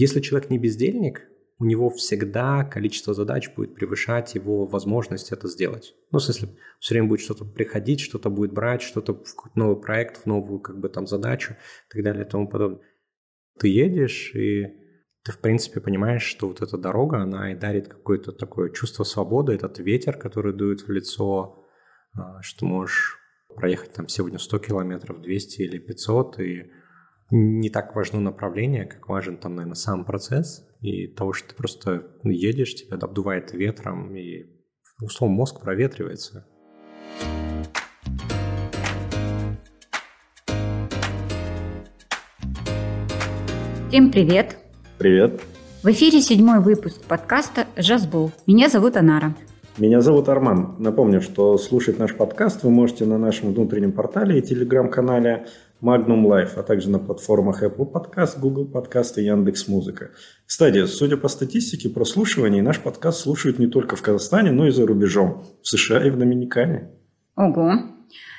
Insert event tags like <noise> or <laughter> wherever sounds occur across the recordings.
Если человек не бездельник, у него всегда количество задач будет превышать его возможность это сделать. Ну, в смысле, все время будет что-то приходить, что-то будет брать, что-то в новый проект, в новую как бы там задачу и так далее и тому подобное. Ты едешь, и ты, в принципе, понимаешь, что вот эта дорога, она и дарит какое-то такое чувство свободы, этот ветер, который дует в лицо, а, что можешь проехать там сегодня 100 километров, 200 или 500, и не так важно направление, как важен там, наверное, сам процесс и того, что ты просто едешь, тебя обдувает ветром, и условно мозг проветривается. Всем привет! Привет! В эфире седьмой выпуск подкаста «Жазбол». Меня зовут Анара. Меня зовут Арман. Напомню, что слушать наш подкаст вы можете на нашем внутреннем портале и телеграм-канале Magnum Life, а также на платформах Apple Podcast, Google Podcast и Яндекс Музыка. Кстати, судя по статистике прослушиваний, наш подкаст слушают не только в Казахстане, но и за рубежом, в США и в Доминикане. Ого!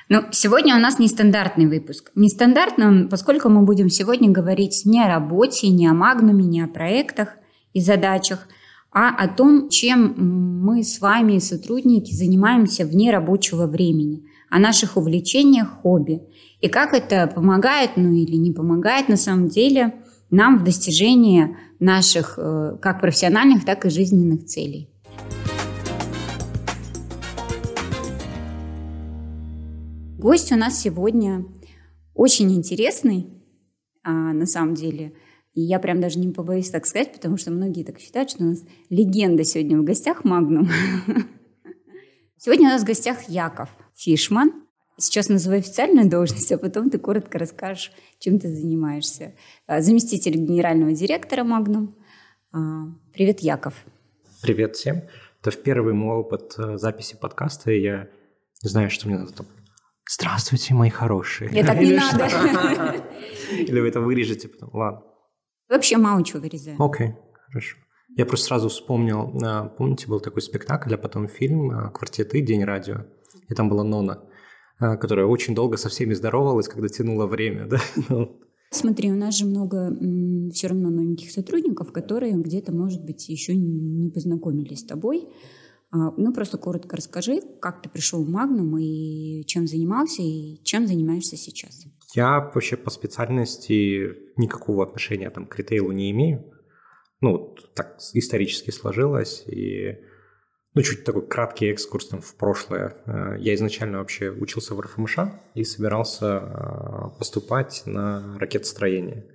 Ну, сегодня у нас нестандартный выпуск. Нестандартный поскольку мы будем сегодня говорить не о работе, не о Магнуме, не о проектах и задачах, а о том, чем мы с вами, сотрудники, занимаемся вне рабочего времени, о наших увлечениях, хобби – и как это помогает, ну или не помогает на самом деле нам в достижении наших э, как профессиональных, так и жизненных целей. Гость у нас сегодня очень интересный, а, на самом деле. И я прям даже не побоюсь так сказать, потому что многие так считают, что у нас легенда сегодня в гостях Магнум. <laughs> Сегодня у нас в гостях Яков Фишман, Сейчас называю официальную должность, а потом ты коротко расскажешь, чем ты занимаешься. А, заместитель генерального директора Магнум. Привет, Яков. Привет всем. Это в первый мой опыт э, записи подкаста, и я не знаю, что мне надо там. Здравствуйте, мои хорошие. Мне так не надо. <laughs> Или вы это вырежете потом. Ладно. Вообще мало чего вырезаю. Окей, хорошо. Я просто сразу вспомнил, а, помните, был такой спектакль, а потом фильм «Квартеты. День радио». И там была Нона. А, которая очень долго со всеми здоровалась, когда тянуло время, <laughs> да? Ну. Смотри, у нас же много все равно новеньких сотрудников, которые где-то, может быть, еще не познакомились с тобой. А, ну, просто коротко расскажи, как ты пришел в Магнум и чем занимался, и чем занимаешься сейчас. Я вообще по специальности никакого отношения там, к ритейлу не имею. Ну, так исторически сложилось, и ну, чуть такой краткий экскурс там, в прошлое. Э, я изначально вообще учился в РФМШ и собирался э, поступать на ракетостроение.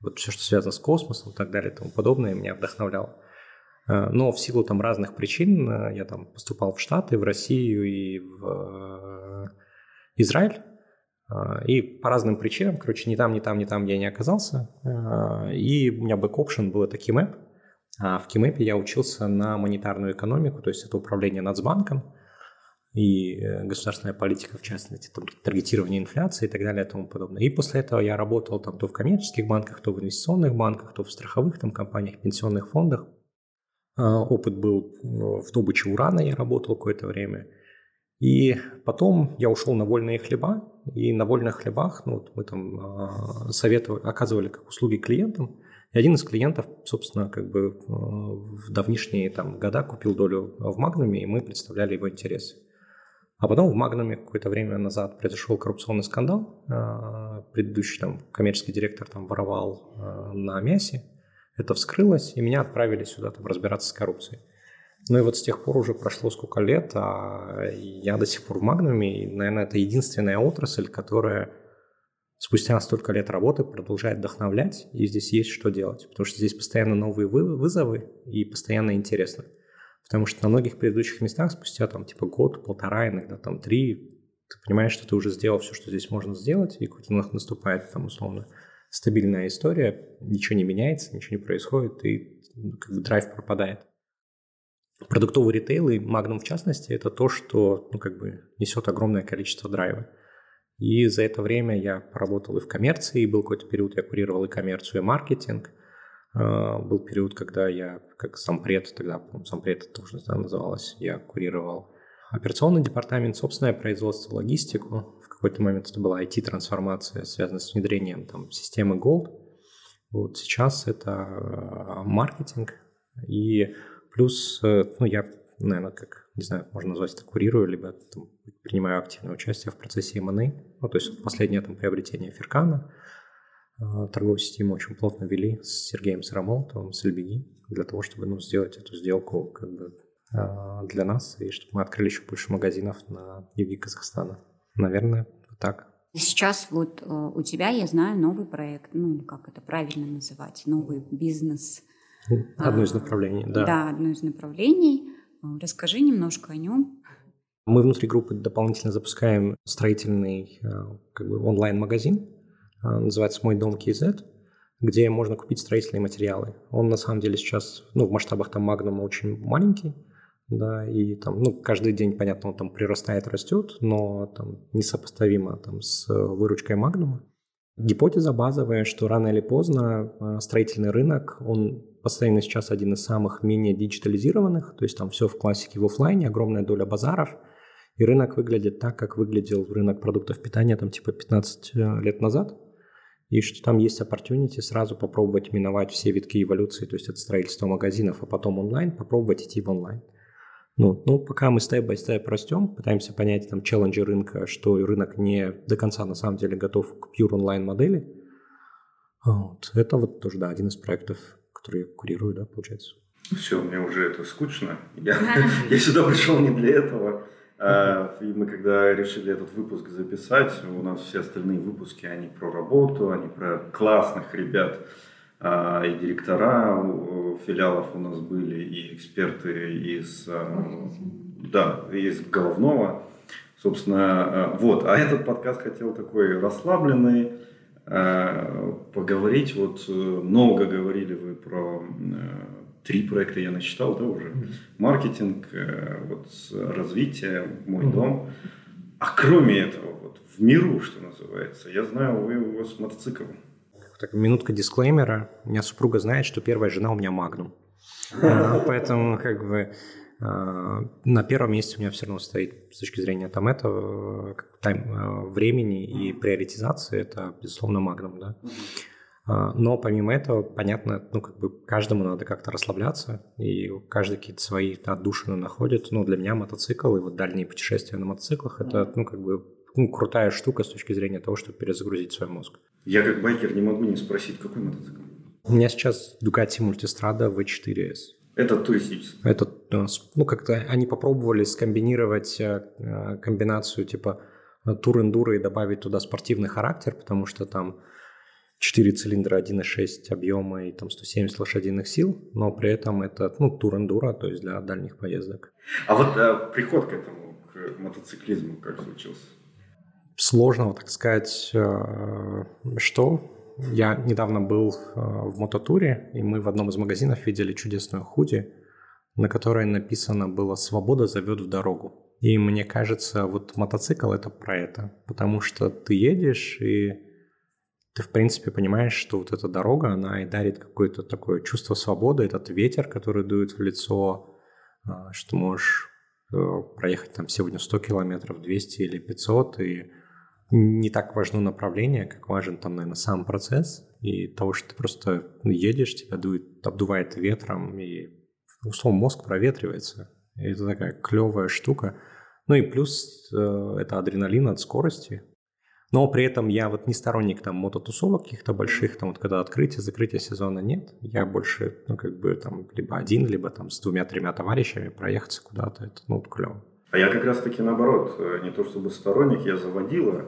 Вот все, что связано с космосом и так далее и тому подобное, меня вдохновляло. Э, но в силу там разных причин я там поступал в Штаты, в Россию и в Израиль. И по разным причинам, короче, ни там, ни там, ни там я не оказался. И у меня бэк-опшн был это KeyMap, в Кимэпе я учился на монетарную экономику, то есть это управление Нацбанком и э, государственная политика, в частности, там, таргетирование инфляции и так далее и тому подобное. И после этого я работал там то в коммерческих банках, то в инвестиционных банках, то в страховых там компаниях, пенсионных фондах. А, опыт был э, в добыче урана, я работал какое-то время. И потом я ушел на вольные хлеба, и на вольных хлебах ну, вот мы там а, советовали, оказывали как услуги клиентам, и один из клиентов, собственно, как бы э, в давнишние там, года купил долю в Магнуме, и мы представляли его интересы. А потом в Магнуме какое-то время назад произошел коррупционный скандал. Э, предыдущий там коммерческий директор там воровал э, на мясе. Это вскрылось, и меня отправили сюда там разбираться с коррупцией. Ну и вот с тех пор уже прошло сколько лет, а я до сих пор в Магнуме, и, наверное, это единственная отрасль, которая спустя столько лет работы продолжает вдохновлять, и здесь есть что делать, потому что здесь постоянно новые вызовы и постоянно интересно. Потому что на многих предыдущих местах спустя там типа год, полтора, иногда там три, ты понимаешь, что ты уже сделал все, что здесь можно сделать, и какой-то наступает там условно стабильная история, ничего не меняется, ничего не происходит, и ну, как бы драйв пропадает. Продуктовый ритейл и Magnum в частности, это то, что ну, как бы несет огромное количество драйва. И за это время я поработал и в коммерции, и был какой-то период, я курировал и коммерцию, и маркетинг. А, был период, когда я, как сампред, тогда, по-моему, это должность да, называлась, я курировал операционный департамент, собственное производство, логистику. В какой-то момент это была IT-трансформация, связанная с внедрением там, системы Gold. Вот сейчас это маркетинг, и плюс, ну, я, наверное, как, не знаю, можно назвать это курирую, либо там, принимаю активное участие в процессе M&A, ну, то есть последнее там приобретение Феркана, торговую сети мы очень плотно вели с Сергеем Сарамолтовым, с LBG, для того, чтобы ну, сделать эту сделку как бы для нас, и чтобы мы открыли еще больше магазинов на юге Казахстана. Наверное, так. Сейчас вот э, у тебя, я знаю, новый проект, ну, как это правильно называть, новый бизнес. Одно из направлений, да. Да, одно из направлений. Э, расскажи немножко о нем. Мы внутри группы дополнительно запускаем строительный э, как бы онлайн-магазин, называется «Мой дом KZ», где можно купить строительные материалы. Он на самом деле сейчас, ну, в масштабах там Магнума очень маленький, да, и там, ну, каждый день, понятно, он там прирастает, растет, но там несопоставимо там с выручкой Магнума. Гипотеза базовая, что рано или поздно а, строительный рынок, он постоянно сейчас один из самых менее диджитализированных, то есть там все в классике в офлайне, огромная доля базаров, и рынок выглядит так, как выглядел рынок продуктов питания там типа 15 э, лет назад, и что там есть opportunity сразу попробовать миновать все витки эволюции, то есть от строительства магазинов, а потом онлайн, попробовать идти в онлайн. Ну, ну, пока мы степ-бай-степ растем, пытаемся понять там челленджи рынка, что рынок не до конца на самом деле готов к pure онлайн модели. Вот. Это вот тоже, да, один из проектов, который я курирую, да, получается. Все, мне уже это скучно. Я, <laughs> я сюда пришел не для этого. А, и мы когда решили этот выпуск записать, у нас все остальные выпуски, они про работу, они про классных ребят, а, и директора филиалов у нас были, и эксперты из, а, да, из головного. Собственно, вот. А этот подкаст хотел такой расслабленный, поговорить. Вот э, много говорили вы про э, три проекта я насчитал, да, уже. Маркетинг, э, вот развитие, мой дом. А кроме этого, вот в миру, что называется, я знаю, вы у вас мотоцикл так, минутка дисклеймера. У меня супруга знает, что первая жена у меня Магнум. А, поэтому как бы а, на первом месте у меня все равно стоит с точки зрения там этого time, а, времени и приоритизации, это, безусловно, Магнум, да. Но помимо этого, понятно, ну, как бы каждому надо как-то расслабляться, и каждый какие-то свои отдушины находит. Ну, для меня мотоцикл и вот дальние путешествия на мотоциклах – это, ну, как бы ну, крутая штука с точки зрения того, чтобы перезагрузить свой мозг. Я как байкер не могу не спросить, какой мотоцикл? У меня сейчас Ducati Multistrada V4S. Это туристический? Это, э, ну, как-то они попробовали скомбинировать э, э, комбинацию типа тур-эндуро и добавить туда спортивный характер, потому что там 4 цилиндра, 1.6 объема и там 170 лошадиных сил, но при этом это, ну, тур-эндуро, то есть для дальних поездок. А вот а, приход к этому, к мотоциклизму как случился? сложного, так сказать, э, что. Я недавно был э, в мототуре, и мы в одном из магазинов видели чудесную худи, на которой написано было «Свобода зовет в дорогу». И мне кажется, вот мотоцикл – это про это, потому что ты едешь, и ты, в принципе, понимаешь, что вот эта дорога, она и дарит какое-то такое чувство свободы, этот ветер, который дует в лицо, э, что можешь проехать там сегодня 100 километров, 200 или 500, и не так важно направление, как важен там, наверное, сам процесс и того, что ты просто едешь, тебя дует, обдувает ветром, и условно мозг проветривается. И это такая клевая штука. Ну и плюс э, это адреналин от скорости. Но при этом я вот не сторонник там мототусовок каких-то больших, там вот когда открытие, закрытие сезона нет. Я больше, ну как бы там либо один, либо там с двумя-тремя товарищами проехаться куда-то, это ну клево. А я как раз таки наоборот, э, не то чтобы сторонник, я заводила.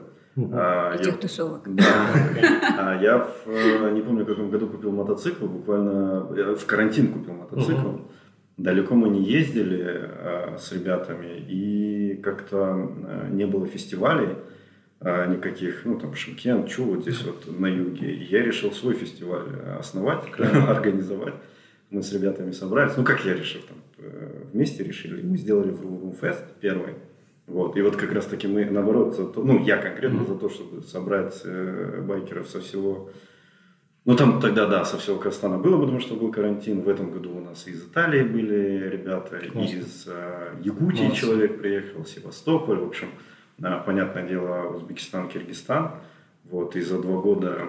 А, Этих я, тусовок. Да. А я в, э, не помню, в каком году купил мотоцикл, буквально в карантин купил мотоцикл. Угу. Далеко мы не ездили а, с ребятами, и как-то а, не было фестивалей а, никаких, ну там Шимкент, Чу, вот здесь вот на юге. И я решил свой фестиваль основать, организовать. Мы с ребятами собрались. Ну, как я решил, там, э, вместе решили. Мы сделали Vroom Fest первый. Вот. И вот как раз таки мы, наоборот, за то, ну, я конкретно за то, чтобы собрать э, байкеров со всего, ну, там тогда, да, со всего Казахстана было, потому что был карантин. В этом году у нас из Италии были ребята, Классно. из э, Якутии Класс. человек приехал, Севастополь, в общем, э, понятное дело, Узбекистан, Киргизстан. Вот, и за два года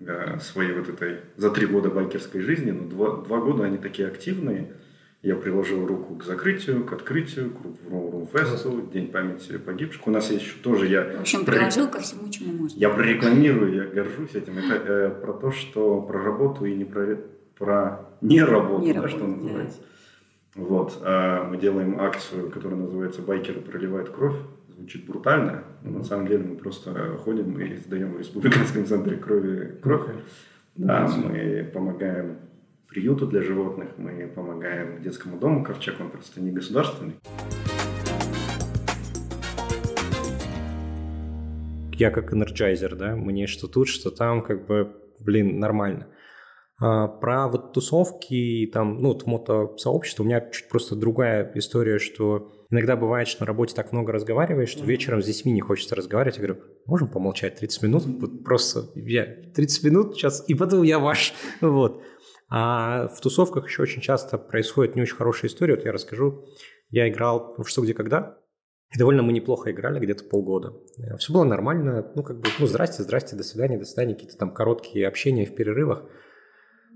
э, своей вот этой, за три года байкерской жизни, но два, два года они такие активные. Я приложил руку к закрытию, к открытию, к Румфесту, День памяти погибших. У нас есть еще тоже я... В общем, приложил ко всему, чему можно. Я прорекламирую, я горжусь этим. Это э, про то, что про работу и не про, про не работу, не да, работу, что называется. Да. Вот. А мы делаем акцию, которая называется «Байкеры проливают кровь». Звучит брутально, но на самом деле мы просто ходим и сдаем в Республиканском центре крови кровь. Да, мы помогаем приюту для животных, мы помогаем детскому дому Ковчег, он просто не государственный. Я как Energizer, да, мне что тут, что там, как бы, блин, нормально. А, про вот тусовки, там, ну, вот мотосообщество, у меня чуть просто другая история, что иногда бывает, что на работе так много разговариваешь, что вечером с детьми не хочется разговаривать. Я говорю, можем помолчать 30 минут? Вот просто я 30 минут сейчас, и потом я ваш. <laughs> Вот. А в тусовках еще очень часто происходит не очень хорошая история. Вот я расскажу. Я играл в «Что, где, когда», и довольно мы неплохо играли, где-то полгода. Все было нормально. Ну, как бы, ну, здрасте, здрасте, до свидания, до свидания. Какие-то там короткие общения в перерывах.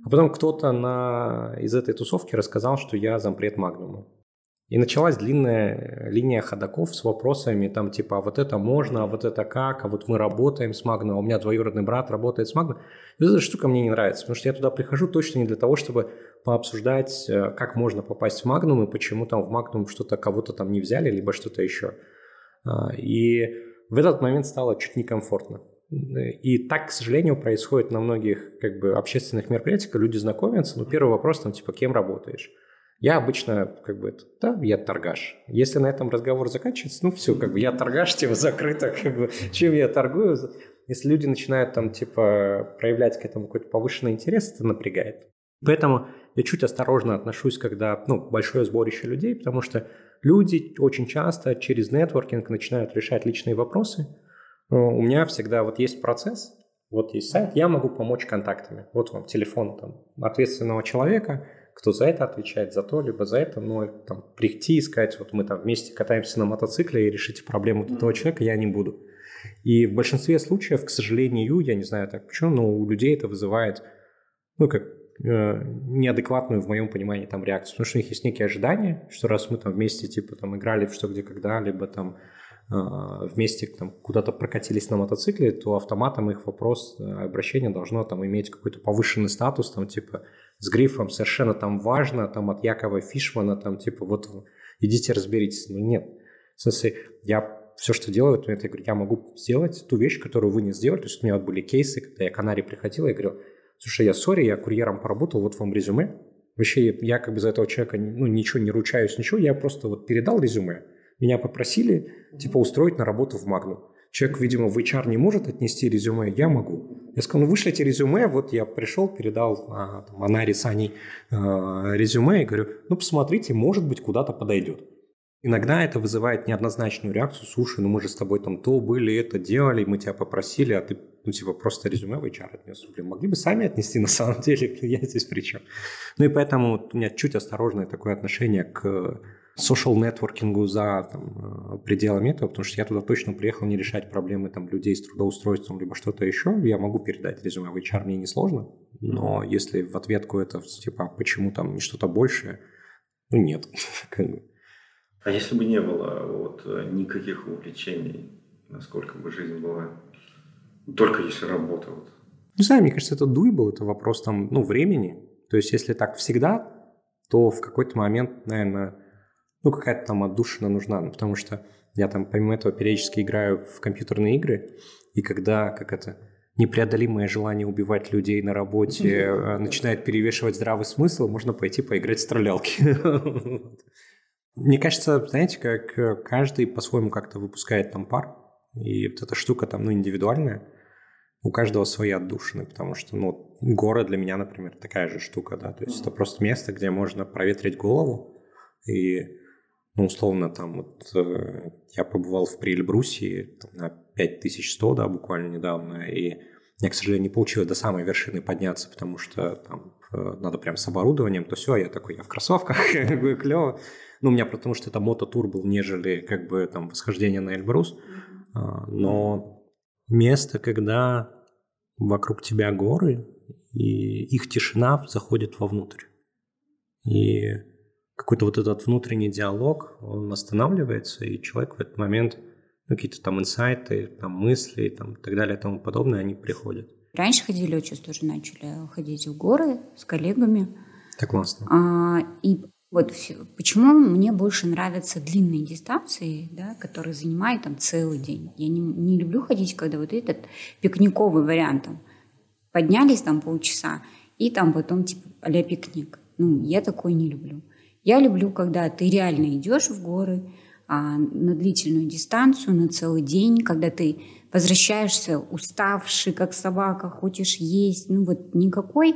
А потом кто-то на... из этой тусовки рассказал, что я зампред Магнума. И началась длинная линия ходаков с вопросами, там, типа, а вот это можно, а вот это как, а вот мы работаем с Магнумом, а у меня двоюродный брат работает с Магнумом. И эта штука мне не нравится, потому что я туда прихожу точно не для того, чтобы пообсуждать, э, как можно попасть в Магнум и почему там в Магнум что-то кого-то там не взяли, либо что-то еще. А, и в этот момент стало чуть некомфортно. И так, к сожалению, происходит на многих как бы, общественных мероприятиях, люди знакомятся, но первый вопрос там типа, кем работаешь? Я обычно, как бы, да, я торгаш. Если на этом разговор заканчивается, ну все, как бы, я торгаш, тема закрыта, как бы, чем я торгую. Если люди начинают там, типа, проявлять к этому какой-то повышенный интерес, это напрягает. Поэтому я чуть осторожно отношусь, когда, ну, большое сборище людей, потому что люди очень часто через нетворкинг начинают решать личные вопросы. У меня всегда вот есть процесс, вот есть сайт, я могу помочь контактами. Вот вам телефон там, ответственного человека – кто за это отвечает, за то, либо за это, но там, прийти и сказать, вот мы там вместе катаемся на мотоцикле и решите проблему mm-hmm. этого человека, я не буду. И в большинстве случаев, к сожалению, я не знаю так почему, но у людей это вызывает, ну, как э, неадекватную, в моем понимании, там реакцию. Потому что у них есть некие ожидания, что раз мы там вместе, типа, там играли в что, где, когда, либо там э, вместе там куда-то прокатились на мотоцикле, то автоматом их вопрос, э, обращение должно там иметь какой-то повышенный статус, там типа с грифом совершенно там важно, там от Якова Фишмана, там типа вот идите разберитесь. Ну нет. В смысле, я все, что делаю, то это я говорю, я могу сделать ту вещь, которую вы не сделали. То есть у меня вот были кейсы, когда я к Анаре приходил, я говорил, слушай, я сори, я курьером поработал, вот вам резюме. Вообще я как бы за этого человека ну, ничего не ручаюсь, ничего, я просто вот передал резюме. Меня попросили, типа, устроить на работу в Магну. Человек, видимо, в HR не может отнести резюме, я могу. Я сказал, ну вышлите резюме, вот я пришел, передал а, там, Анаре с Аней а, резюме и говорю, ну посмотрите, может быть, куда-то подойдет. Иногда это вызывает неоднозначную реакцию, слушай, ну мы же с тобой там то были, это делали, мы тебя попросили, а ты, ну типа, просто резюме в HR отнес. Блин, могли бы сами отнести на самом деле, <laughs> я здесь при чем? Ну и поэтому у меня чуть осторожное такое отношение к social нетворкингу за там, э, пределами этого, потому что я туда точно приехал не решать проблемы там, людей с трудоустройством либо что-то еще. Я могу передать резюме в HR, мне несложно, но если в ответку это типа почему там не что-то большее, ну нет. <laughs> А если бы не было вот никаких увлечений, насколько бы жизнь была только если работа? Вот. Не знаю, мне кажется, это дуй это вопрос там, ну, времени. То есть, если так всегда, то в какой-то момент, наверное, ну, какая-то там отдушина нужна, ну, потому что я там помимо этого периодически играю в компьютерные игры, и когда, как это, непреодолимое желание убивать людей на работе э, начинает перевешивать здравый смысл, можно пойти поиграть в стрелялки. <laughs> Мне кажется, знаете, как э, каждый по-своему как-то выпускает там пар, и вот эта штука там, ну, индивидуальная, у каждого свои отдушины, потому что, ну, город для меня, например, такая же штука, да, то есть это просто место, где можно проветрить голову, и ну, условно, там вот э, я побывал в Приэльбрусе на 5100, да, буквально недавно, и я, к сожалению, не получилось до самой вершины подняться, потому что там э, надо прям с оборудованием, то все, я такой, я в кроссовках, <laughs> клево. Ну, у меня потому что это мототур был, нежели как бы там восхождение на Эльбрус. А, но место, когда вокруг тебя горы, и их тишина заходит вовнутрь. И какой-то вот этот внутренний диалог, он останавливается, и человек в этот момент, ну, какие-то там инсайты, там мысли, там, и так далее, и тому подобное, они приходят. Раньше ходили, вот сейчас тоже начали ходить в горы с коллегами. Это классно. А, и вот почему мне больше нравятся длинные дистанции, да, которые занимают там целый день. Я не, не люблю ходить, когда вот этот пикниковый вариант там, поднялись там полчаса и там потом типа а пикник. Ну, я такой не люблю. Я люблю, когда ты реально идешь в горы а, на длительную дистанцию, на целый день, когда ты возвращаешься уставший, как собака, хочешь есть, ну вот никакой,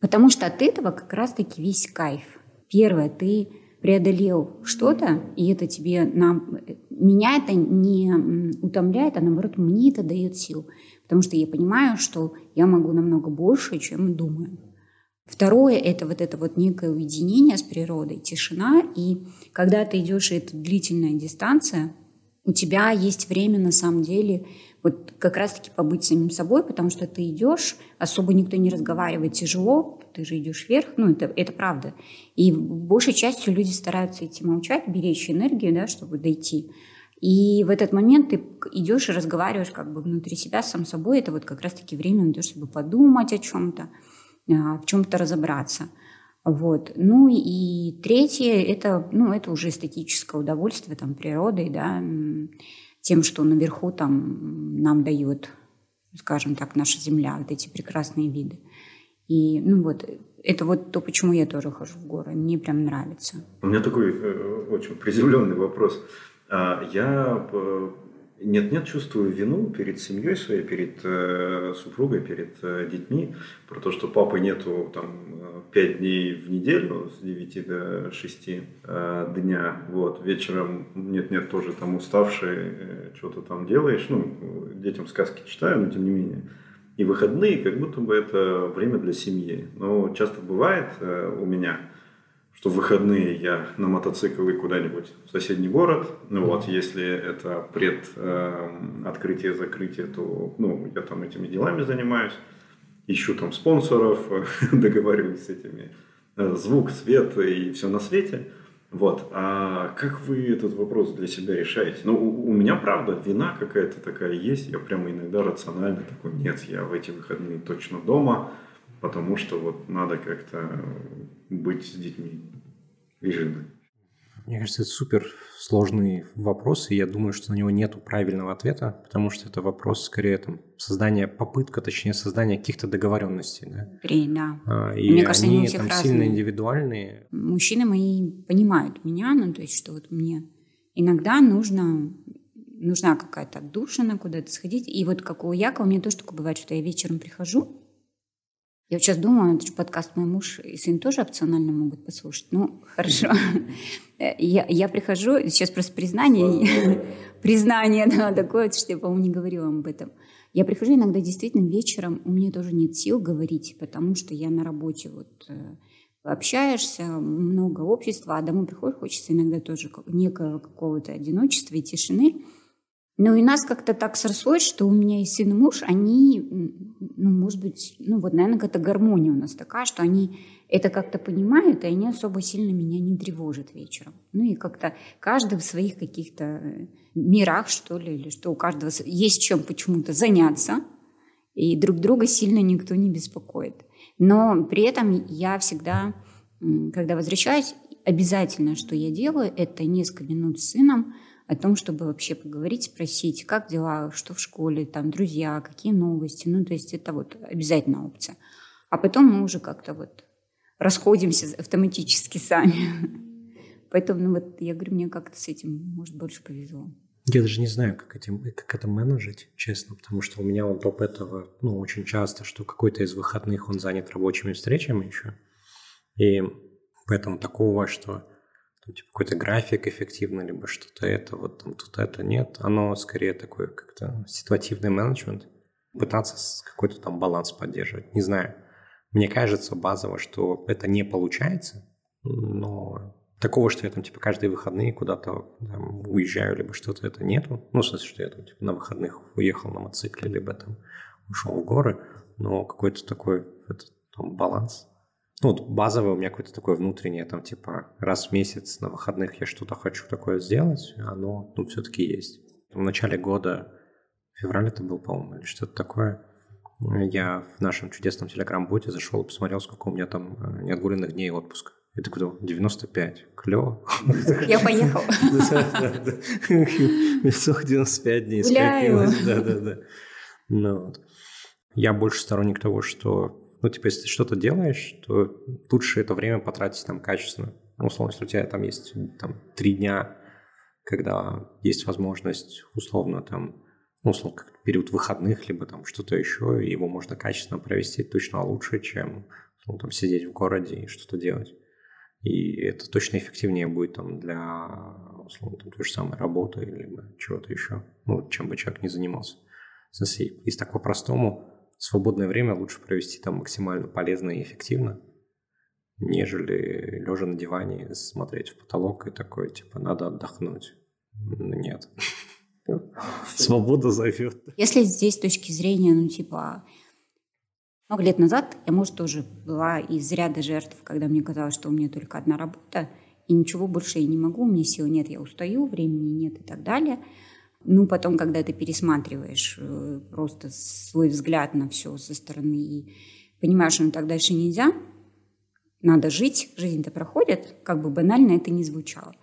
потому что от этого как раз-таки весь кайф. Первое, ты преодолел что-то, и это тебе, нам, меня это не утомляет, а наоборот, мне это дает сил, потому что я понимаю, что я могу намного больше, чем думаю. Второе – это вот это вот некое уединение с природой, тишина. И когда ты идешь, и это длительная дистанция, у тебя есть время на самом деле вот как раз-таки побыть самим собой, потому что ты идешь, особо никто не разговаривает, тяжело, ты же идешь вверх, ну это, это правда. И большей частью люди стараются идти молчать, беречь энергию, да, чтобы дойти. И в этот момент ты идешь и разговариваешь как бы внутри себя сам собой. Это вот как раз-таки время на то, чтобы подумать о чем-то, в чем-то разобраться. Вот. Ну и третье, это, ну, это уже эстетическое удовольствие там, природой, да, тем, что наверху там нам дает, скажем так, наша земля, вот эти прекрасные виды. И, ну вот, это вот то, почему я тоже хожу в горы. Мне прям нравится. У меня такой э, очень приземленный вопрос. А, я э, нет-нет, чувствую вину перед семьей своей, перед э, супругой, перед э, детьми, про то, что папы нету там пять дней в неделю с 9 до 6 э, дня, вот, вечером нет-нет, тоже там уставший, э, что-то там делаешь, ну, детям сказки читаю, но тем не менее. И выходные, как будто бы это время для семьи. Но часто бывает э, у меня, что в выходные я на мотоцикл и куда-нибудь в соседний город. Ну вот, если это пред э, открытие, закрытие, то ну, я там этими делами занимаюсь. Ищу там спонсоров, <laughs> договариваюсь с этими. Э, звук, свет и все на свете. Вот. А как вы этот вопрос для себя решаете? Ну, у, у меня, правда, вина какая-то такая есть. Я прямо иногда рационально такой, нет, я в эти выходные точно дома потому что вот надо как-то быть с детьми и женой. Мне кажется, это супер сложный вопрос, и я думаю, что на него нет правильного ответа, потому что это вопрос скорее там, создания, попытка, точнее, создания каких-то договоренностей. Да? да. А, и Мне кажется, они, они там разные. сильно индивидуальные. Мужчины мои понимают меня, ну, то есть, что вот мне иногда нужно нужна какая-то отдушина, куда-то сходить. И вот как у Якова, у меня тоже такое бывает, что я вечером прихожу, я сейчас думаю, это же подкаст мой муж и сын тоже опционально могут послушать. Ну, хорошо. <laughs> Я, я прихожу, сейчас просто признание, <laughs> признание, да, такое, что я, по-моему, не говорила об этом. Я прихожу иногда действительно вечером, у меня тоже нет сил говорить, потому что я на работе вот э, общаешься, много общества, а домой приходишь, хочется иногда тоже некого какого-то одиночества и тишины. Ну и нас как-то так срослось, что у меня и сын и муж, они, ну, может быть, ну вот, наверное, какая-то гармония у нас такая, что они это как-то понимают, и они особо сильно меня не тревожат вечером. Ну и как-то каждый в своих каких-то э, мирах, что ли, или что у каждого есть чем почему-то заняться, и друг друга сильно никто не беспокоит. Но при этом я всегда, когда возвращаюсь, обязательно, что я делаю, это несколько минут с сыном – о том, чтобы вообще поговорить, спросить, как дела, что в школе, там, друзья, какие новости. Ну, то есть это вот обязательная опция. А потом мы уже как-то вот расходимся автоматически сами. <laughs> Поэтому, ну вот, я говорю, мне как-то с этим, может, больше повезло. Я даже не знаю, как, этим, как это менеджить, честно, потому что у меня вот топ этого, ну, очень часто, что какой-то из выходных он занят рабочими встречами еще. И поэтому такого, что типа, какой-то график эффективный, либо что-то это, вот там, тут это нет. Оно скорее такой как-то ситуативный менеджмент. Пытаться какой-то там баланс поддерживать. Не знаю. Мне кажется базово, что это не получается, но такого, что я там типа каждые выходные куда-то там, уезжаю, либо что-то это нету. Ну, в смысле, что я там типа, на выходных уехал на мотоцикле, либо там ушел в горы, но какой-то такой этот, там, баланс. Ну, вот базовое у меня какое-то такое внутреннее, там, типа, раз в месяц на выходных я что-то хочу такое сделать, оно, ну, все-таки есть. В начале года, февраль это был, по-моему, или что-то такое, я в нашем чудесном телеграм-боте зашел и посмотрел, сколько у меня там э, неотгуленных дней отпуска. Я такой 95, клево. Я поехал. 95 дней скопилось. Да-да-да. Ну, вот. Я больше сторонник того, что, ну, типа, если ты что-то делаешь, то лучше это время потратить там качественно. Ну, условно, если у тебя там есть там три дня, когда есть возможность, условно, там, ну, условно, как период выходных, либо там что-то еще, его можно качественно провести точно лучше, чем условно, там, сидеть в городе и что-то делать. И это точно эффективнее будет там для, условно, там, той же самой работы или чего-то еще, ну, чем бы человек не занимался. Если так по-простому, свободное время лучше провести там максимально полезно и эффективно, нежели лежа на диване смотреть в потолок и такой, типа, надо отдохнуть. Нет. Свобода зовет. Если здесь с точки зрения, ну, типа, много лет назад я, может, тоже была из ряда жертв, когда мне казалось, что у меня только одна работа, и ничего больше я не могу, у меня сил нет, я устаю, времени нет и так далее. Ну, потом, когда ты пересматриваешь э, просто свой взгляд на все со стороны и понимаешь, что ну, так дальше нельзя, надо жить, жизнь-то проходит, как бы банально это не звучало.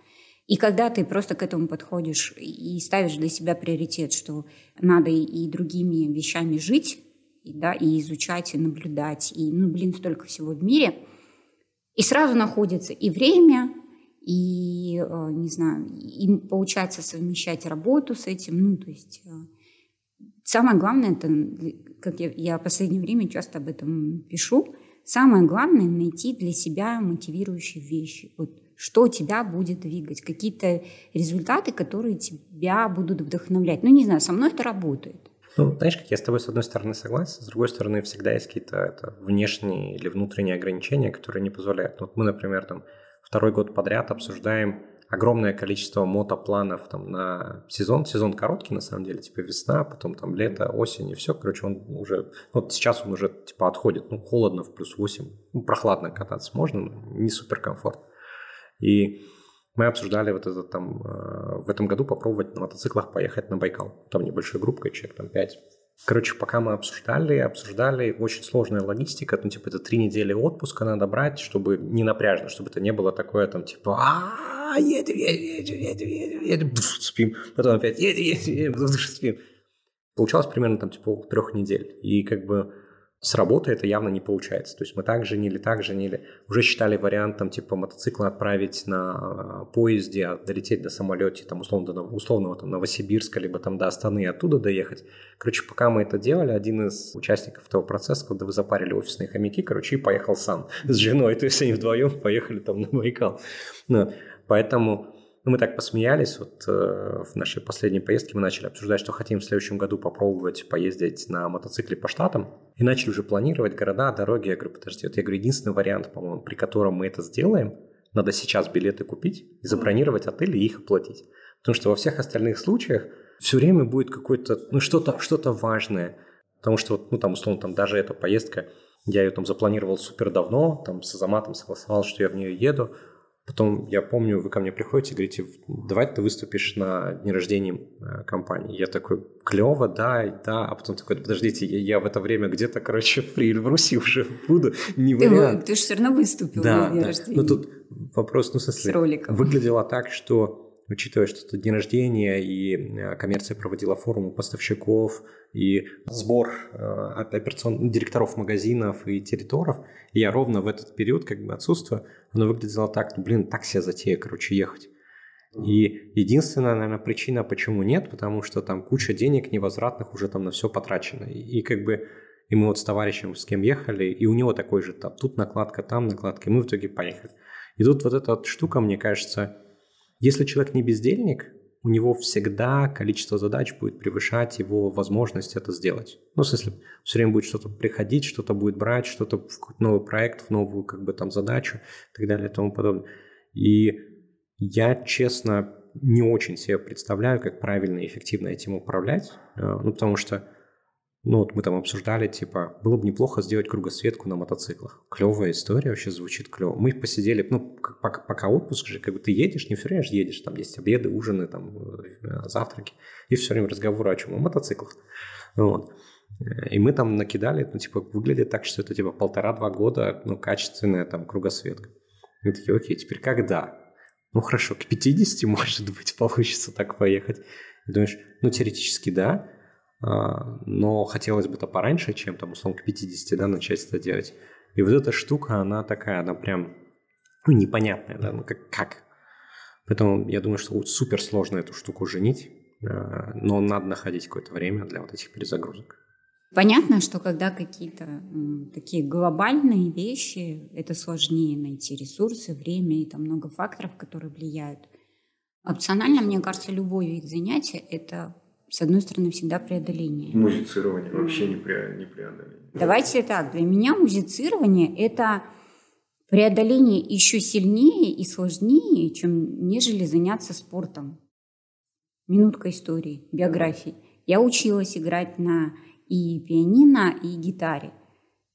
И когда ты просто к этому подходишь и ставишь для себя приоритет, что надо и другими вещами жить, и, да, и изучать, и наблюдать, и, ну, блин, столько всего в мире. И сразу находится и время, и, э, не знаю, и получается совмещать работу с этим. Ну, то есть э, самое главное, это, как я, я в последнее время часто об этом пишу, самое главное найти для себя мотивирующие вещи. Вот что тебя будет двигать, какие-то результаты, которые тебя будут вдохновлять. Ну, не знаю, со мной это работает. Ну, знаешь, как я с тобой с одной стороны согласен, с другой стороны всегда есть какие-то это, внешние или внутренние ограничения, которые не позволяют. Ну, вот мы, например, там второй год подряд обсуждаем огромное количество мотопланов там на сезон. Сезон короткий, на самом деле, типа весна, потом там лето, осень и все. Короче, он уже, ну, вот сейчас он уже типа отходит, ну, холодно в плюс 8, ну, прохладно кататься можно, но не супер комфортно. И мы обсуждали вот это там э, в этом году попробовать на мотоциклах поехать на Байкал. Там небольшой группкой, человек там 5. Короче, пока мы обсуждали, обсуждали, очень сложная логистика, ну, типа, это три недели отпуска надо брать, чтобы не напряжно, чтобы это не было такое, там, типа, а едем, едем, едем, едем, едем, спим, потом опять едем, едем, едем, спим. Получалось примерно, там, типа, трех недель. И, как бы, с работы это явно не получается. То есть мы так женили, так женили. Уже считали вариантом типа мотоцикл отправить на а, поезде, а долететь до самолете, там условно до условного там, Новосибирска, либо там до Астаны и оттуда доехать. Короче, пока мы это делали, один из участников этого процесса, когда вы запарили офисные хомяки, короче, и поехал сам <laughs> с женой. То есть они вдвоем поехали там на Байкал. Ну, поэтому ну, мы так посмеялись, вот э, в нашей последней поездке мы начали обсуждать, что хотим в следующем году попробовать поездить на мотоцикле по штатам, и начали уже планировать города, дороги. Я говорю, подожди, вот я говорю, единственный вариант, по-моему, при котором мы это сделаем, надо сейчас билеты купить и забронировать отели и их оплатить. Потому что во всех остальных случаях все время будет какое-то, ну, что-то что важное. Потому что, ну, там, условно, там даже эта поездка, я ее там запланировал супер давно, там с Азаматом согласовал, что я в нее еду, Потом, я помню, вы ко мне приходите и говорите, давай ты выступишь на дне рождения э, компании. Я такой, клево, да, да. А потом такой, подождите, я, я в это время где-то, короче, при Эльбрусе уже буду. Не ты, вариант. Ты же все равно выступил да, на дне да. рождения. Ну, тут вопрос, ну, в смысле, С роликом. выглядело так, что учитывая, что это день рождения, и э, коммерция проводила форумы поставщиков, и сбор э, операцион... директоров магазинов и территоров, и я ровно в этот период как бы отсутствую, оно выглядело так, ну, блин, так себе затея, короче, ехать. И единственная, наверное, причина, почему нет, потому что там куча денег невозвратных уже там на все потрачено. И, и как бы и мы вот с товарищем, с кем ехали, и у него такой же, там, тут накладка, там накладка, и мы в итоге поехали. И тут вот эта вот штука, мне кажется, если человек не бездельник, у него всегда количество задач будет превышать его возможность это сделать. Ну, в смысле, все время будет что-то приходить, что-то будет брать, что-то в новый проект, в новую как бы там задачу и так далее и тому подобное. И я, честно, не очень себе представляю, как правильно и эффективно этим управлять, э, ну, потому что Ну, вот мы там обсуждали, типа, было бы неплохо сделать кругосветку на мотоциклах. Клевая история, вообще звучит клево. Мы посидели, ну, пока, пока отпуск же, как бы ты едешь, не все время же едешь, там есть обеды, ужины, там, э, завтраки, и все время разговоры о чем? О мотоциклах. Вот. И мы там накидали, ну, типа, выглядит так, что это, типа, полтора-два года, ну, качественная там кругосветка. И мы такие, окей, теперь когда? Ну, хорошо, к 50, <laughs> может быть, получится так поехать. И думаешь, ну, теоретически, да, но хотелось бы это пораньше, чем там, условно, к 50, да, начать это делать. И вот эта штука, она такая, она прям ну, непонятная, да, ну как, как. Поэтому я думаю, что супер сложно эту штуку женить, а, но надо находить какое-то время для вот этих перезагрузок. Понятно, что когда какие-то такие глобальные вещи, это сложнее найти ресурсы, время и там много факторов, которые влияют. Опционально, мне кажется, любой вид занятия – это с одной стороны, всегда преодоление. Музицирование вообще не, пре, не преодоление. Давайте так. Для меня музицирование – это преодоление еще сильнее и сложнее, чем нежели заняться спортом. Минутка истории, биографии. Я училась играть на и пианино, и гитаре.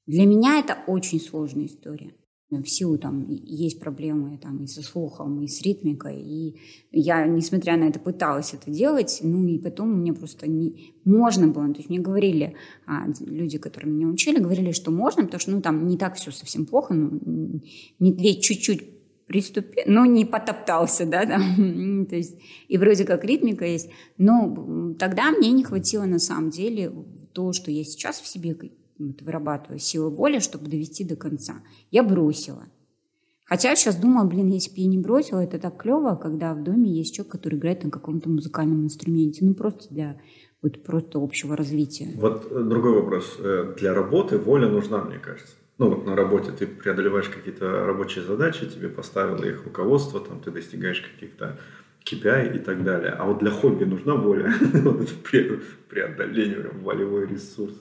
Для меня это очень сложная история в силу там есть проблемы там и со слухом, и с ритмикой, и я, несмотря на это, пыталась это делать, ну и потом мне просто не можно было, то есть мне говорили, а, люди, которые меня учили, говорили, что можно, потому что ну там не так все совсем плохо, ну медведь чуть-чуть приступил, но не потоптался, да, там, <laughs> то есть и вроде как ритмика есть, но тогда мне не хватило на самом деле то, что я сейчас в себе вырабатываю силу воли, чтобы довести до конца. Я бросила. Хотя сейчас думаю, блин, если бы я не бросила, это так клево, когда в доме есть человек, который играет на каком-то музыкальном инструменте. Ну, просто для вот просто общего развития. Вот э, другой вопрос. Э, для работы воля нужна, мне кажется. Ну, вот на работе ты преодолеваешь какие-то рабочие задачи, тебе поставило их руководство, там ты достигаешь каких-то KPI и так далее. А вот для хобби нужна воля. <laughs> Вот это преодоление, волевой ресурс.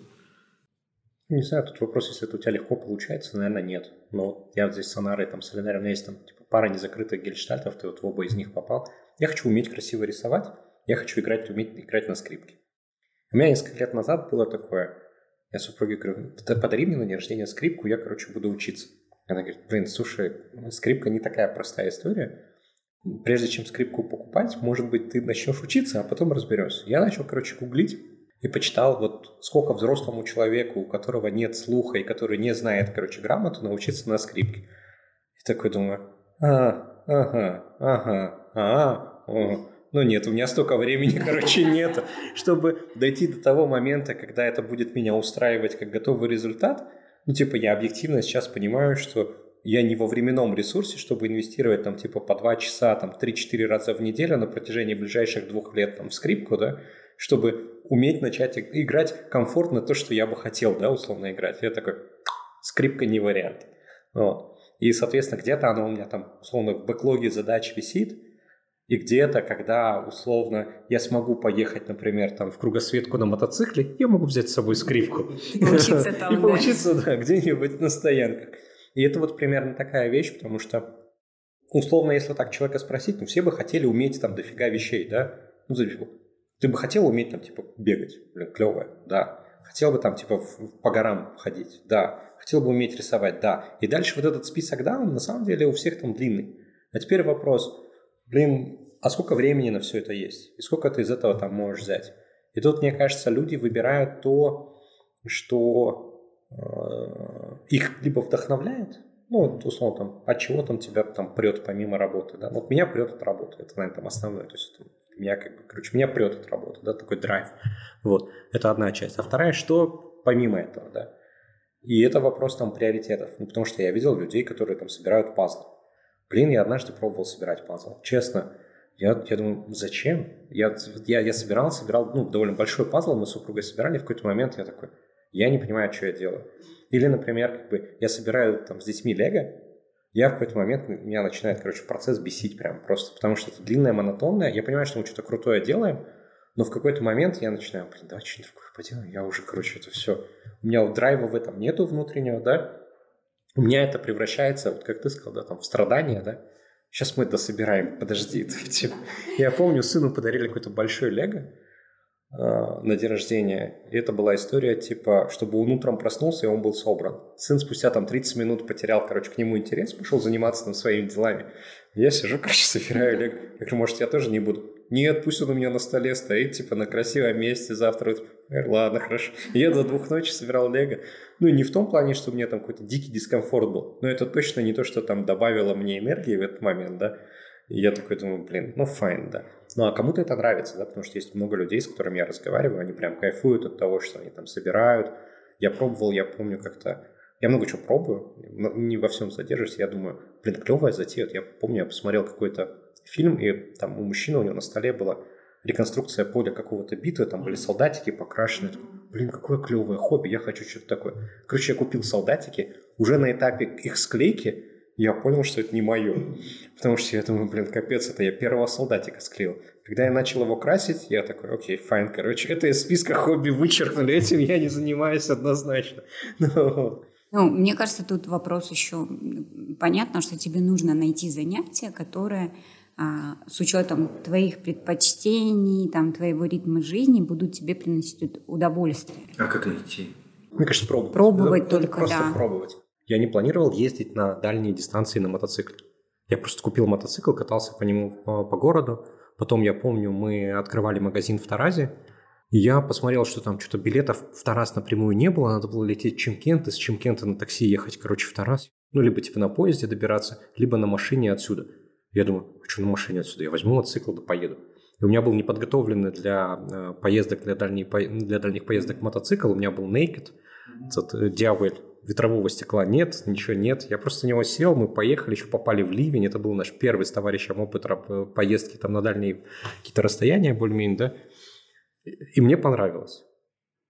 Не знаю, тут вопрос, если это у тебя легко получается, наверное, нет. Но я вот здесь с Сонарой, там, с Элинарием, у меня есть там типа, пара незакрытых гельштальтов, ты вот в оба из них попал. Я хочу уметь красиво рисовать, я хочу играть, уметь играть на скрипке. У меня несколько лет назад было такое, я супруге говорю, подари мне на день рождения скрипку, я, короче, буду учиться. Она говорит, блин, слушай, скрипка не такая простая история. Прежде чем скрипку покупать, может быть, ты начнешь учиться, а потом разберешься. Я начал, короче, гуглить, и почитал, вот сколько взрослому человеку, у которого нет слуха и который не знает, короче, грамоту, научиться на скрипке. И такой думаю, а, ага, ага, а. Ну нет, у меня столько времени, <laughs> короче, нет, чтобы дойти до того момента, когда это будет меня устраивать как готовый результат. Ну, типа, я объективно сейчас понимаю, что я не во временном ресурсе, чтобы инвестировать там типа по 2 часа, там 3-4 раза в неделю на протяжении ближайших двух лет там в скрипку, да, чтобы уметь начать играть комфортно то, что я бы хотел, да, условно играть. Я такой, скрипка не вариант. Вот. И, соответственно, где-то оно у меня там, условно, в бэклоге задач висит, и где-то, когда, условно, я смогу поехать, например, там, в кругосветку на мотоцикле, я могу взять с собой скрипку. И поучиться <laughs> там, И поучиться, да, где-нибудь на стоянках. И это вот примерно такая вещь, потому что, условно, если так человека спросить, ну, все бы хотели уметь там дофига вещей, да? Ну, ты бы хотел уметь там, типа, бегать? Блин, клевое, да. Хотел бы там, типа, в, по горам ходить? Да. Хотел бы уметь рисовать? Да. И дальше вот этот список да, он на самом деле у всех там длинный. А теперь вопрос, блин, а сколько времени на все это есть? И сколько ты из этого там можешь взять? И тут, мне кажется, люди выбирают то, что э, их либо вдохновляет, ну, условно, там, от чего там тебя там прет помимо работы, да. Вот меня прет от работы, это, наверное, там основное. То есть меня как бы, короче, меня прет от работы, да, такой драйв. Вот, это одна часть. А вторая, что помимо этого, да. И это вопрос там приоритетов. Ну, потому что я видел людей, которые там собирают пазлы. Блин, я однажды пробовал собирать пазл. Честно, я, я думаю, зачем? Я, я, я собирал, собирал, ну, довольно большой пазл, мы с супругой собирали, в какой-то момент я такой, я не понимаю, что я делаю. Или, например, как бы я собираю там с детьми лего, я в какой-то момент, меня начинает, короче, процесс бесить прям просто, потому что это длинное, монотонное. Я понимаю, что мы что-то крутое делаем, но в какой-то момент я начинаю, блин, давай что-нибудь такое поделаем. Я уже, короче, это все. У меня вот драйва в этом нету внутреннего, да. У меня это превращается, вот как ты сказал, да, там, в страдания, да. Сейчас мы <laughs> это собираем, подожди. Типа, я помню, сыну подарили какой-то большой лего, на день рождения. И это была история, типа, чтобы он утром проснулся, и он был собран. Сын спустя там 30 минут потерял, короче, к нему интерес, пошел заниматься там своими делами. Я сижу, <laughs> короче, собираю лего. Я говорю, может, я тоже не буду? Нет, пусть он у меня на столе стоит, типа, на красивом месте завтра. Я говорю, ладно, хорошо. я до двух ночи собирал лего. Ну, не в том плане, что у меня там какой-то дикий дискомфорт был, но это точно не то, что там добавило мне энергии в этот момент, да. И я такой думаю, блин, ну fine, да. Ну а кому-то это нравится, да, потому что есть много людей, с которыми я разговариваю, они прям кайфуют от того, что они там собирают. Я пробовал, я помню как-то... Я много чего пробую, не во всем задержусь. Я думаю, блин, клевая затея. Вот я помню, я посмотрел какой-то фильм, и там у мужчины, у него на столе была реконструкция поля какого-то битвы, там были солдатики покрашены. Блин, какое клевое хобби, я хочу что-то такое. Короче, я купил солдатики, уже на этапе их склейки я понял, что это не мое. Потому что я думаю, блин, капец, это я первого солдатика склеил. Когда я начал его красить, я такой, окей, файн, короче, это из списка хобби вычеркнули, этим я не занимаюсь однозначно. <laughs> Ну, ну, мне кажется, тут вопрос еще понятно, что тебе нужно найти занятие, которое а, с учетом твоих предпочтений, там, твоего ритма жизни будут тебе приносить удовольствие. А как найти? Мне кажется, пробовать. Пробовать только, Просто да. пробовать. Я не планировал ездить на дальние дистанции на мотоцикле. Я просто купил мотоцикл, катался по нему по, по городу. Потом, я помню, мы открывали магазин в Таразе. И я посмотрел, что там что-то билетов в Тарас напрямую не было. Надо было лететь в Чемкент, из Чемкента на такси ехать, короче, в Тарас. Ну, либо типа на поезде добираться, либо на машине отсюда. Я думаю, хочу на машине отсюда. Я возьму мотоцикл да поеду. И у меня был неподготовленный для э, поездок, для, дальней, для дальних поездок мотоцикл. У меня был Naked, этот э, Дявель ветрового стекла нет, ничего нет. Я просто на него сел, мы поехали, еще попали в ливень. Это был наш первый с товарищем опыт поездки там на дальние какие-то расстояния более-менее, да. И мне понравилось.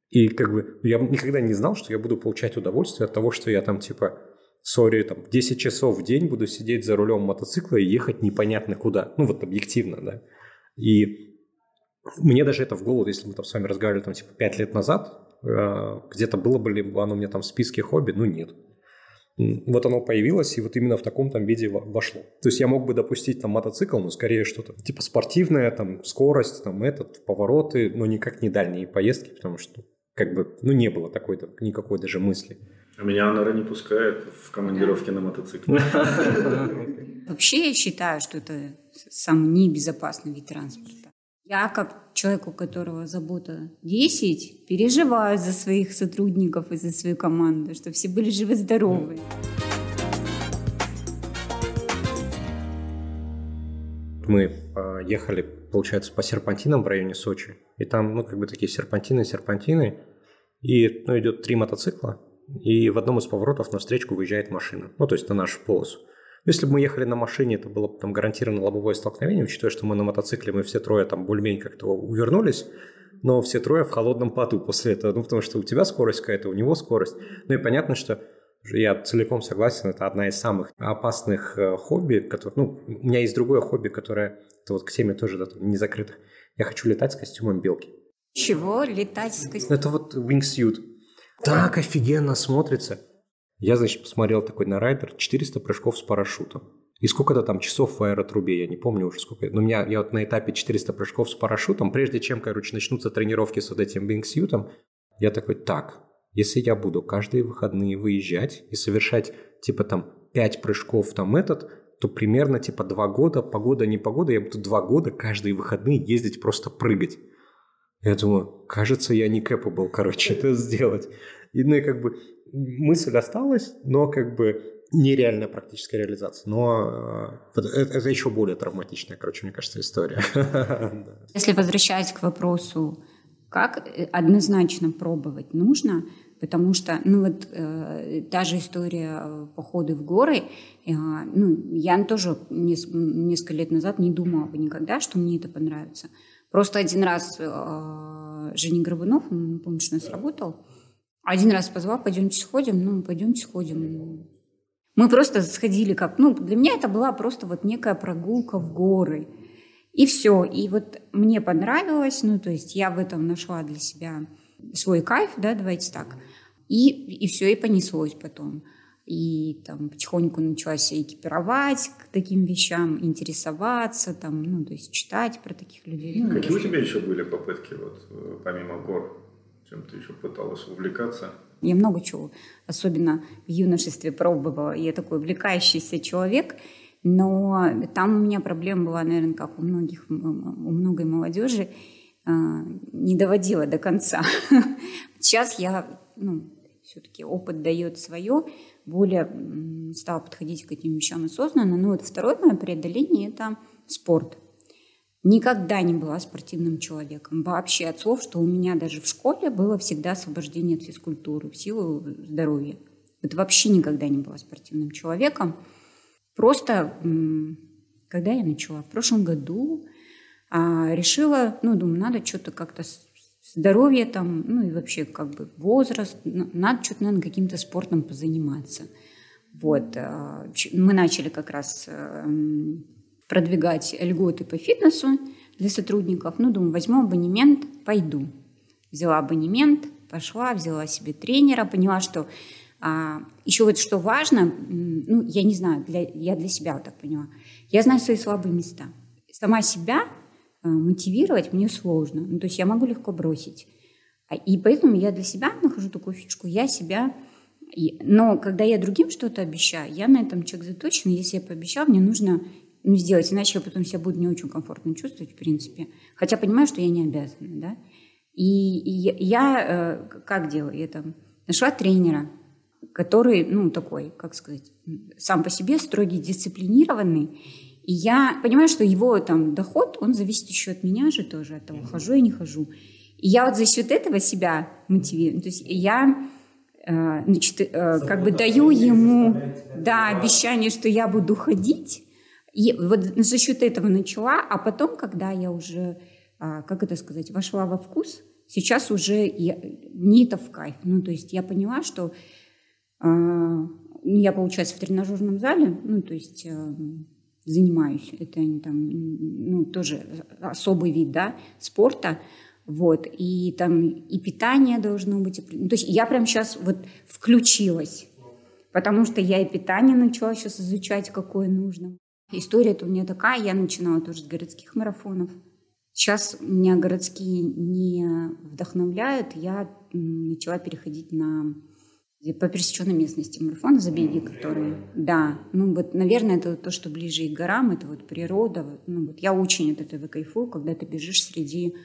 И как бы я никогда не знал, что я буду получать удовольствие от того, что я там типа, сори, там 10 часов в день буду сидеть за рулем мотоцикла и ехать непонятно куда. Ну вот объективно, да. И мне даже это в голову, если мы там с вами разговаривали там типа 5 лет назад, Э, где-то было бы ли оно у меня там в списке хобби, ну нет. Вот оно появилось, и вот именно в таком там виде вошло. То есть я мог бы допустить там мотоцикл, но скорее что-то типа спортивное, там скорость, там этот, повороты, но никак не дальние поездки, потому что как бы, ну не было такой никакой даже мысли. А меня Анара не пускает в командировке на мотоцикле. Вообще я считаю, что это самый небезопасный вид транспорта. Я, как человек, у которого забота 10, переживаю за своих сотрудников и за свою команду, чтобы все были живы-здоровы. Мы а, ехали, получается, по серпантинам в районе Сочи. И там, ну, как бы такие серпантины, серпантины. И, ну, идет три мотоцикла. И в одном из поворотов на встречку выезжает машина. Ну, то есть на нашу полосу. Если бы мы ехали на машине, это было бы там гарантированно лобовое столкновение, учитывая, что мы на мотоцикле, мы все трое там более-менее как-то увернулись, но все трое в холодном поту после этого, ну, потому что у тебя скорость какая-то, у него скорость. Ну и понятно, что я целиком согласен, это одна из самых опасных э, хобби, которые, ну, у меня есть другое хобби, которое, это вот к теме тоже да, не закрытых. Я хочу летать с костюмом белки. Чего? Летать с костюмом? Это вот wingsuit. Так офигенно смотрится. Я, значит, посмотрел такой на райдер 400 прыжков с парашютом. И сколько-то там часов в аэротрубе, я не помню уже сколько. Но у меня, я вот на этапе 400 прыжков с парашютом, прежде чем, короче, начнутся тренировки с вот этим вингсьютом, я такой, так, если я буду каждые выходные выезжать и совершать, типа, там, 5 прыжков там этот, то примерно, типа, 2 года, погода, не погода, я буду 2 года каждые выходные ездить просто прыгать. Я думаю, кажется, я не capable, короче, это сделать. И, ну, и как бы мысль осталась, но как бы нереальная практическая реализация. Но э, это, это еще более травматичная, короче, мне кажется, история. <laughs> Если возвращаясь к вопросу, как э, однозначно пробовать нужно, потому что, ну вот э, та же история походы в горы, э, ну я тоже нес, несколько лет назад не думала бы никогда, что мне это понравится. Просто один раз э, Женя Горбунов, он, помнишь, у нас работал, один раз позвал, пойдемте сходим, ну, пойдемте сходим. Мы просто сходили как, ну, для меня это была просто вот некая прогулка в горы. И все. И вот мне понравилось, ну, то есть я в этом нашла для себя свой кайф, да, давайте так. И, и все, и понеслось потом. И там потихоньку начала себя экипировать к таким вещам, интересоваться, там, ну, то есть читать про таких людей. Ну, Какие у тебя еще были попытки, вот, э, помимо гор? Чем ты еще пыталась увлекаться? Я много чего, особенно в юношестве, пробовала. Я такой увлекающийся человек, но там у меня проблема была, наверное, как у многих, у многой молодежи, а, не доводила до конца. <laughs> Сейчас я, ну, все-таки опыт дает свое, более стала подходить к этим вещам осознанно. Но вот второе мое преодоление – это спорт. Никогда не была спортивным человеком. Вообще от слов, что у меня даже в школе было всегда освобождение от физкультуры в силу здоровья. Вот вообще никогда не была спортивным человеком. Просто, когда я начала? В прошлом году а, решила, ну, думаю, надо что-то как-то здоровье там, ну и вообще как бы возраст, надо что-то, наверное, каким-то спортом позаниматься. Вот. А, мы начали как раз эм, продвигать льготы по фитнесу для сотрудников. Ну, думаю, возьму абонемент, пойду. Взяла абонемент, пошла, взяла себе тренера, поняла, что а, еще вот что важно, ну, я не знаю, для, я для себя вот так поняла, я знаю свои слабые места. Сама себя а, мотивировать мне сложно. Ну, то есть я могу легко бросить. А, и поэтому я для себя нахожу такую фишку, я себя... Но когда я другим что-то обещаю, я на этом человек заточен. Если я пообещал, мне нужно ну, сделать, иначе я потом себя буду не очень комфортно чувствовать, в принципе. Хотя понимаю, что я не обязана, да. И, и я э, как делаю? Я там нашла тренера, который, ну, такой, как сказать, сам по себе строгий, дисциплинированный. И я понимаю, что его там доход, он зависит еще от меня же тоже, от того, хожу я, не хожу. И я вот за счет этого себя мотивирую. То есть я э, значит, э, как бы даю ему да, обещание, что я буду ходить, и вот за счет этого начала, а потом, когда я уже, а, как это сказать, вошла во вкус, сейчас уже я, мне это в кайф. Ну, то есть я поняла, что а, я, получается, в тренажерном зале, ну, то есть а, занимаюсь, это там, ну, тоже особый вид, да, спорта, вот, и там и питание должно быть, то есть я прям сейчас вот включилась, потому что я и питание начала сейчас изучать, какое нужно. История-то у меня такая, я начинала тоже с городских марафонов. Сейчас меня городские не вдохновляют, я начала переходить на по пересеченной местности марафоны забеги, которые, да, ну вот, наверное, это то, что ближе и к горам, это вот природа. Ну вот я очень от этого кайфую, когда ты бежишь среди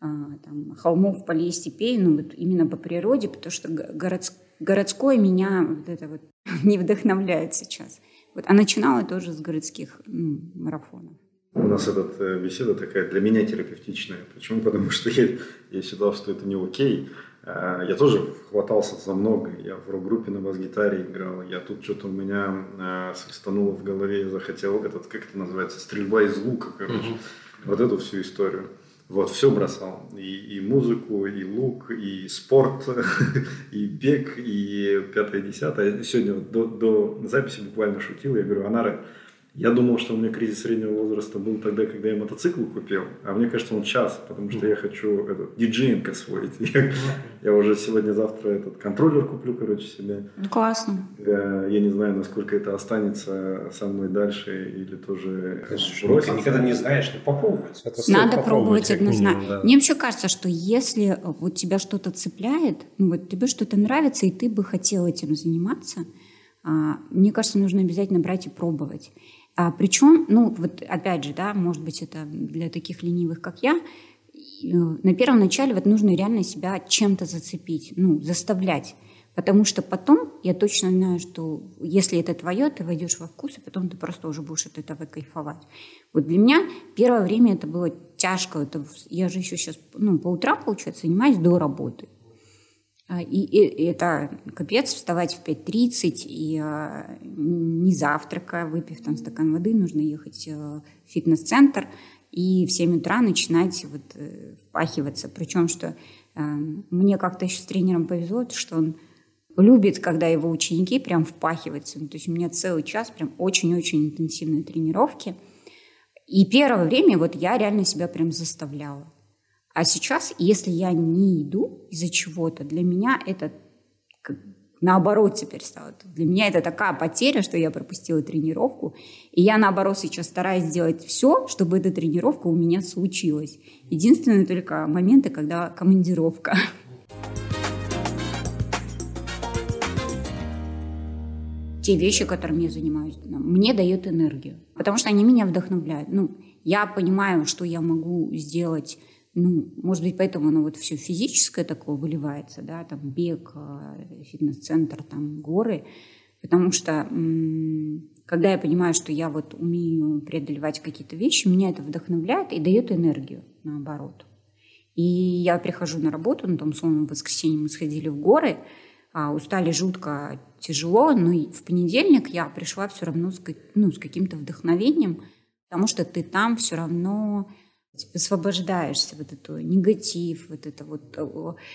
а, там, холмов, полей, степей, ну вот именно по природе, потому что город, городское меня вот это вот <laughs> не вдохновляет сейчас. Вот, а начинала тоже с городских ну, марафонов. У нас эта э, беседа такая для меня терапевтичная. Почему? Потому что я, я считал, что это не окей. А, я тоже хватался за много. Я в рок-группе на бас-гитаре играл. Я тут что-то у меня э, свистануло в голове. Я захотел этот, как это называется, стрельба из лука, короче. Mm-hmm. Вот эту всю историю. Вот, все бросал. И, и музыку, и лук, и спорт, <laughs> и бег, и пятое, десятое. Сегодня до, до записи буквально шутил. Я говорю, Анара, я думал, что у меня кризис среднего возраста был тогда, когда я мотоцикл купил, а мне кажется, он час, потому что я хочу этот, диджеинг освоить. <laughs> Я, я уже сегодня-завтра этот контроллер куплю, короче, себе. Ну, классно. Я, я не знаю, насколько это останется со мной дальше или тоже бросится. Никогда не знаешь, что попробовать. Это Надо пробовать однозначно. Да. Мне вообще кажется, что если вот тебя что-то цепляет, ну вот тебе что-то нравится, и ты бы хотел этим заниматься, а, мне кажется, нужно обязательно брать и пробовать. А причем, ну, вот опять же, да, может быть, это для таких ленивых, как я, э, на первом начале вот нужно реально себя чем-то зацепить, ну, заставлять. Потому что потом я точно знаю, что если это твое, ты войдешь во вкус, и потом ты просто уже будешь от этого кайфовать. Вот для меня первое время это было тяжко. Это, я же еще сейчас ну, по утрам, получается, занимаюсь до работы. А, и, и, это капец, вставать в 5.30 и а, не завтрака, выпив там стакан воды, нужно ехать а, в фитнес-центр и в 7 утра начинать вот, э, впахиваться. Причем, что а, мне как-то еще с тренером повезло, что он любит, когда его ученики прям впахиваются. Ну, то есть у меня целый час прям очень-очень интенсивные тренировки. И первое время вот я реально себя прям заставляла. А сейчас, если я не иду из-за чего-то, для меня это наоборот теперь стало. Для меня это такая потеря, что я пропустила тренировку. И я, наоборот, сейчас стараюсь сделать все, чтобы эта тренировка у меня случилась. Единственное только моменты, когда командировка. <laughs> Те вещи, которыми я занимаюсь, мне дают энергию, потому что они меня вдохновляют. Ну, я понимаю, что я могу сделать ну, может быть, поэтому оно вот все физическое такое выливается, да, там бег, э, фитнес-центр, там горы, потому что когда я понимаю, что я вот умею преодолевать какие-то вещи, меня это вдохновляет и дает энергию, наоборот. И я прихожу на работу, ну, там, словно в воскресенье мы сходили в горы, а, устали жутко, тяжело, но в понедельник я пришла все равно с, ну, с каким-то вдохновением, потому что ты там все равно освобождаешься, вот это негатив, вот это вот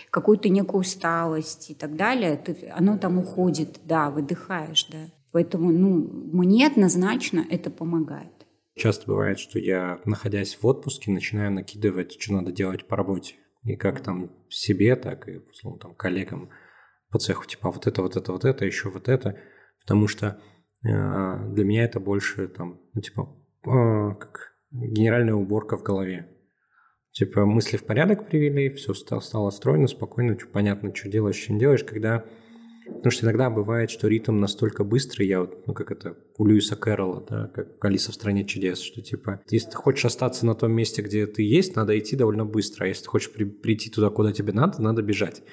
какую-то некую усталость и так далее, ты, оно там уходит, да, выдыхаешь, да. Поэтому, ну, мне однозначно это помогает. Часто бывает, что я, находясь в отпуске, начинаю накидывать, что надо делать по работе. И как там себе, так и, условно, там, коллегам по цеху, типа, вот это, вот это, вот это, еще вот это. Потому что э, для меня это больше, там, ну, типа, э, как генеральная уборка в голове. Типа мысли в порядок привели, все стало, стало стройно, спокойно, понятно, что делаешь, что не делаешь, когда... Потому что иногда бывает, что ритм настолько быстрый, я вот, ну как это, у Льюиса Кэрролла, да, как Алиса в «Стране чудес», что типа, если ты хочешь остаться на том месте, где ты есть, надо идти довольно быстро, а если ты хочешь при, прийти туда, куда тебе надо, надо бежать.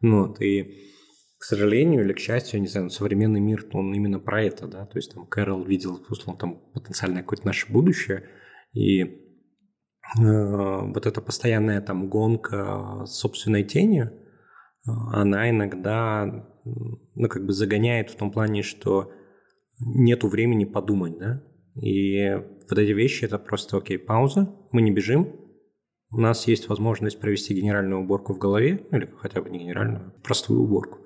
Ну, вот, и к сожалению или к счастью, я не знаю, современный мир, он именно про это, да, то есть там Кэрол видел, условно, там потенциальное какое-то наше будущее – и э, вот эта постоянная там гонка с собственной тенью, э, она иногда, ну, как бы загоняет в том плане, что нету времени подумать, да, и вот эти вещи это просто, окей, пауза, мы не бежим, у нас есть возможность провести генеральную уборку в голове, или хотя бы не генеральную, а простую уборку,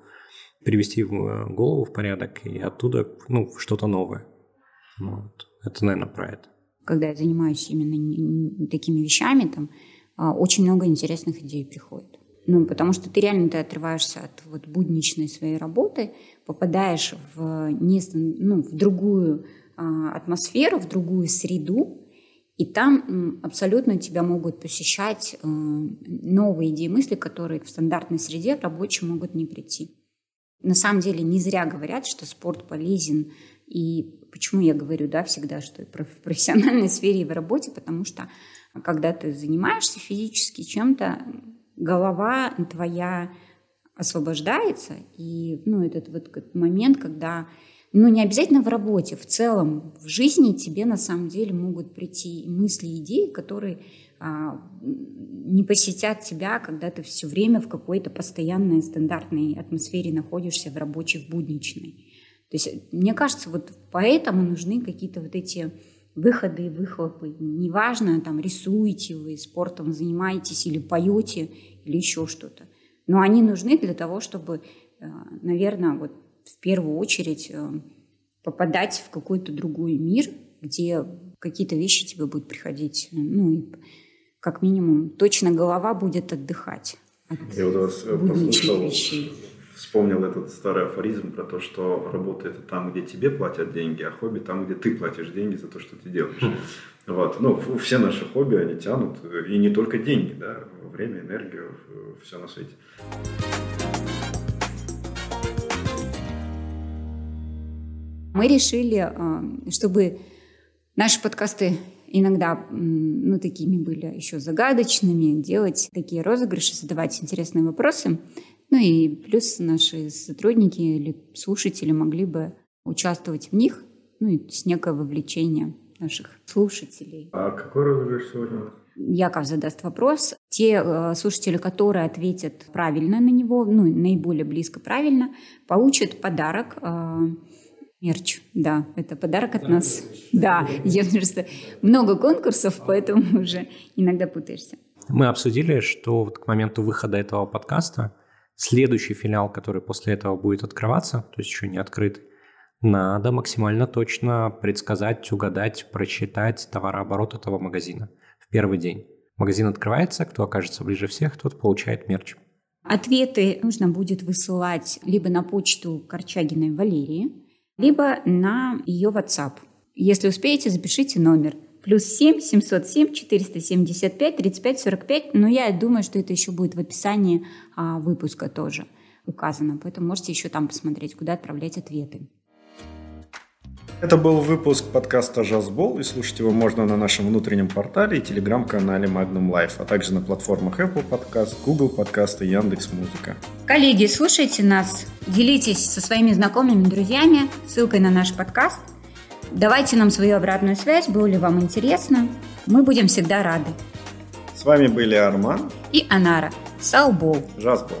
привести э, голову в порядок и оттуда, ну, что-то новое. Вот. Это, наверное, про это когда я занимаюсь именно такими вещами, там а, очень много интересных идей приходит. Ну, потому что ты реально ты отрываешься от вот будничной своей работы, попадаешь в, не, ну, в другую а, атмосферу, в другую среду, и там абсолютно тебя могут посещать а, новые идеи, мысли, которые в стандартной среде в рабочей могут не прийти. На самом деле не зря говорят, что спорт полезен и почему я говорю, да, всегда, что в профессиональной <laughs> сфере и в работе, потому что когда ты занимаешься физически чем-то, голова твоя освобождается, и ну, этот вот момент, когда ну, не обязательно в работе, в целом, в жизни тебе на самом деле могут прийти мысли, идеи, которые а, не посетят тебя, когда ты все время в какой-то постоянной стандартной атмосфере находишься, в рабочей, в будничной. То есть, мне кажется, вот поэтому нужны какие-то вот эти выходы и выхлопы. Неважно, там, рисуете вы, спортом занимаетесь или поете, или еще что-то. Но они нужны для того, чтобы, э, наверное, вот в первую очередь э, попадать в какой-то другой мир, где какие-то вещи тебе будут приходить, ну и как минимум точно голова будет отдыхать от Я вот вас э, послушал, вещей вспомнил этот старый афоризм про то, что работа это там, где тебе платят деньги, а хобби там, где ты платишь деньги за то, что ты делаешь. Хм. Вот. Ну, все наши хобби, они тянут, и не только деньги, да, время, энергию, все на свете. Мы решили, а, чтобы наши подкасты иногда ну, такими были еще загадочными, делать такие розыгрыши, задавать интересные вопросы. Ну и плюс наши сотрудники или слушатели могли бы участвовать в них, ну и с некое вовлечение наших слушателей. А какой розыгрыш сегодня? Яков задаст вопрос. Те э, слушатели, которые ответят правильно на него, ну, наиболее близко правильно, получат подарок. Э, мерч, да, это подарок от да, нас. Да, я просто много конкурсов, поэтому уже иногда путаешься. Мы обсудили, что вот к моменту выхода этого подкаста следующий филиал, который после этого будет открываться, то есть еще не открытый, надо максимально точно предсказать, угадать, прочитать товарооборот этого магазина в первый день. Магазин открывается, кто окажется ближе всех, тот получает мерч. Ответы нужно будет высылать либо на почту Корчагиной Валерии, либо на ее WhatsApp. Если успеете, запишите номер. Плюс 7 707 475 35 45. Но я думаю, что это еще будет в описании а, выпуска тоже указано. Поэтому можете еще там посмотреть, куда отправлять ответы. Это был выпуск подкаста «Жазбол», и слушать его можно на нашем внутреннем портале и телеграм-канале Magnum Life, а также на платформах Apple Podcast, Google Podcast и Яндекс.Музыка. Коллеги, слушайте нас, делитесь со своими знакомыми, друзьями ссылкой на наш подкаст. Давайте нам свою обратную связь, было ли вам интересно. Мы будем всегда рады. С вами были Арман и Анара. Салбол. Жазбол.